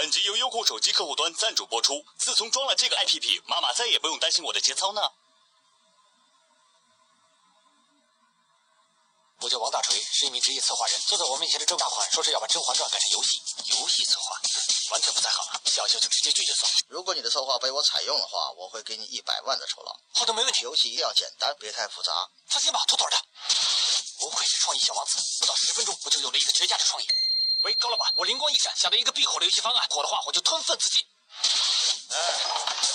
本集由优酷手机客户端赞助播出。自从装了这个 app 妈妈再也不用担心我的节操呢。我叫王大锤是一名职业策划人坐在我面前的郑大款说是要把甄嬛传改成游戏。游戏策划完全不在行啊。小秀就直接拒绝算了。如果你的策划被我采用的话我会给你一百万的酬劳好的没问题游戏一定要简单别太复杂放心吧妥妥的不愧是创意小王子，不到十分钟我就有了一个绝佳的创意。喂，高老板，我灵光一闪，想到一个必火的游戏方案，火的话我就吞粪自尽。哎，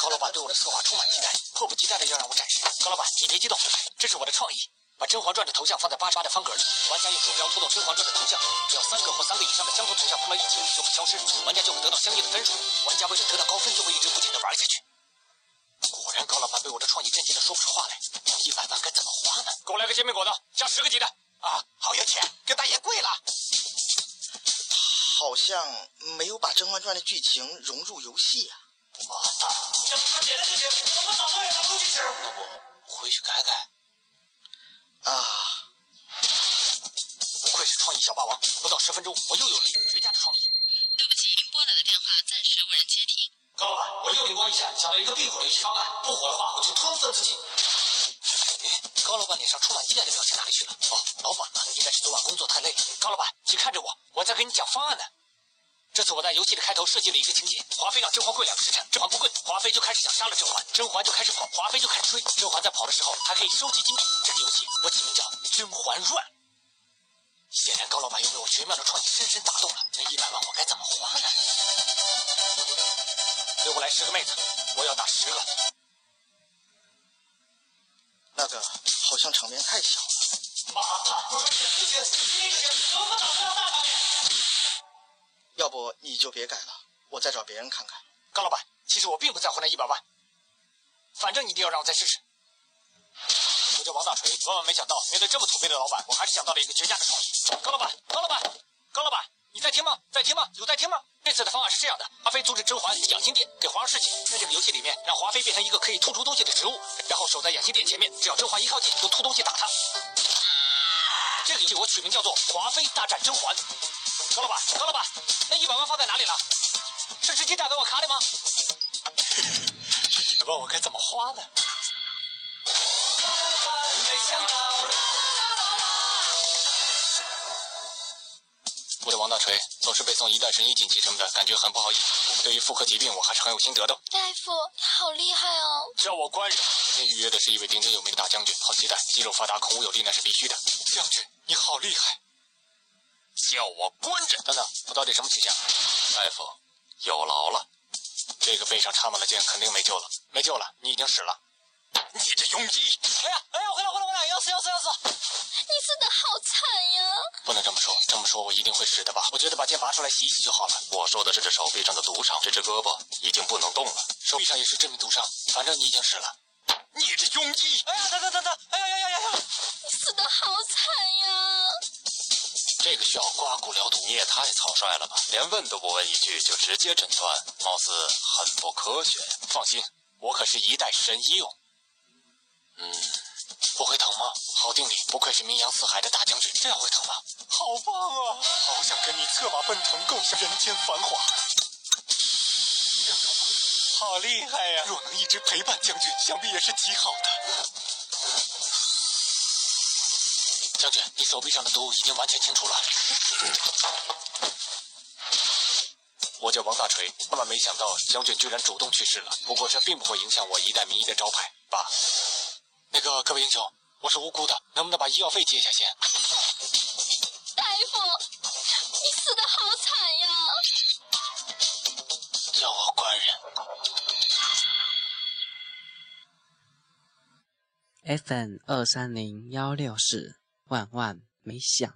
高老板对我的策划充满期待，迫不及待的要让我展示。高老板，你别激动，这是我的创意。把《甄嬛传》的头像放在八十八的方格里，玩家用鼠标拖动《甄嬛传》的头像，只要三个或三个以上的相同头像碰到一起就会消失，玩家就会得到相应的分数。玩家为了得到高分，就会一直不停的玩下去。啊，好有钱，给大爷跪了。好像没有把《甄嬛传》的剧情融入游戏啊。妈的！这他写的剧情，怎么早上也拿不进去？要不回去改改？啊！不愧是创意小霸王，不到十分钟，我又有了一个绝佳的创意。对不起，您拨打的电话暂时无人接听。高老板，我又灵光一闪，想到一个必火的游戏方案，不火的话我就吞粪自尽。高老板脸上充满期待的表情哪里去了？哦，老板呢？应该是昨晚工作太累了。高老板，请看着我，我在给你讲方案呢。这次我在游戏的开头设计了一个情节：华妃让甄嬛跪两个时辰，甄嬛不跪，华妃就开始想杀了甄嬛，甄嬛就开始跑，华妃就开始追，甄嬛在跑的时候还可以收集金币。这个游戏我起名叫《甄嬛传》。显然高老板又被我绝妙的创意深深打动了。那一百万我该怎么花呢？给我来十个妹子，我要打十个。那个好像场面太小了。要不你就别改了，我再找别人看看。高老板，其实我并不在乎那一百万，反正你一定要让我再试试。我叫王大锤，万万没想到，面对这么土鳖的老板，我还是想到了一个绝佳的创意。高老板，高老板，高老板，你在听吗？在听吗？有在听吗？这次的方案是这样的：华妃阻止甄嬛养心殿，给皇上侍寝。在这个游戏里面，让华妃变成一个可以吐出东西的植物，然后守在养心殿前面，只要甄嬛一靠近，就吐东西打她。这个游戏我取名叫做《华妃大战甄嬛》。高老板，高老板，那一百万放在哪里了？是直接打在我卡里吗？一百万我该怎么花呢？大锤总是被送一代神医锦旗什么的，感觉很不好意思。对于妇科疾病，我还是很有心得的。大夫，你好厉害哦！叫我官人。今天预约的是一位鼎鼎有名的大将军，好期待，肌肉发达，孔武有力，那是必须的。将军，你好厉害！叫我官人。等等，我到底什么倾向？大夫，有劳了。这个背上插满了箭，肯定没救了，没救了，你已经死了。你这庸医！哎呀，哎呀，回来，回来，回来！要死，要死，要死！不能这么说，这么说我一定会死的吧？我觉得把剑拔出来洗洗就好了。我说的是这手臂上的毒伤，这只胳膊已经不能动了，手臂上也是致命毒伤。反正你已经死了。你这庸医！哎呀，等等等等！哎呀呀呀呀呀！你死的好惨呀！这个需要刮骨疗毒，你也太草率了吧！连问都不问一句就直接诊断，貌似很不科学。放心，我可是一代神医哦。嗯，不会疼吗？好定力，不愧是名扬四海的大将军，这样会疼吗？好棒啊！好想跟你策马奔腾，共享人间繁华。好厉害呀！若能一直陪伴将军，想必也是极好的。将军，你手臂上的毒已经完全清除了。我叫王大锤，万万没想到将军居然主动去世了。不过这并不会影响我一代名医的招牌。爸，那个各位英雄，我是无辜的，能不能把医药费结下先？你死的好惨呀！叫我官人。FM 二三零幺六四，万万没想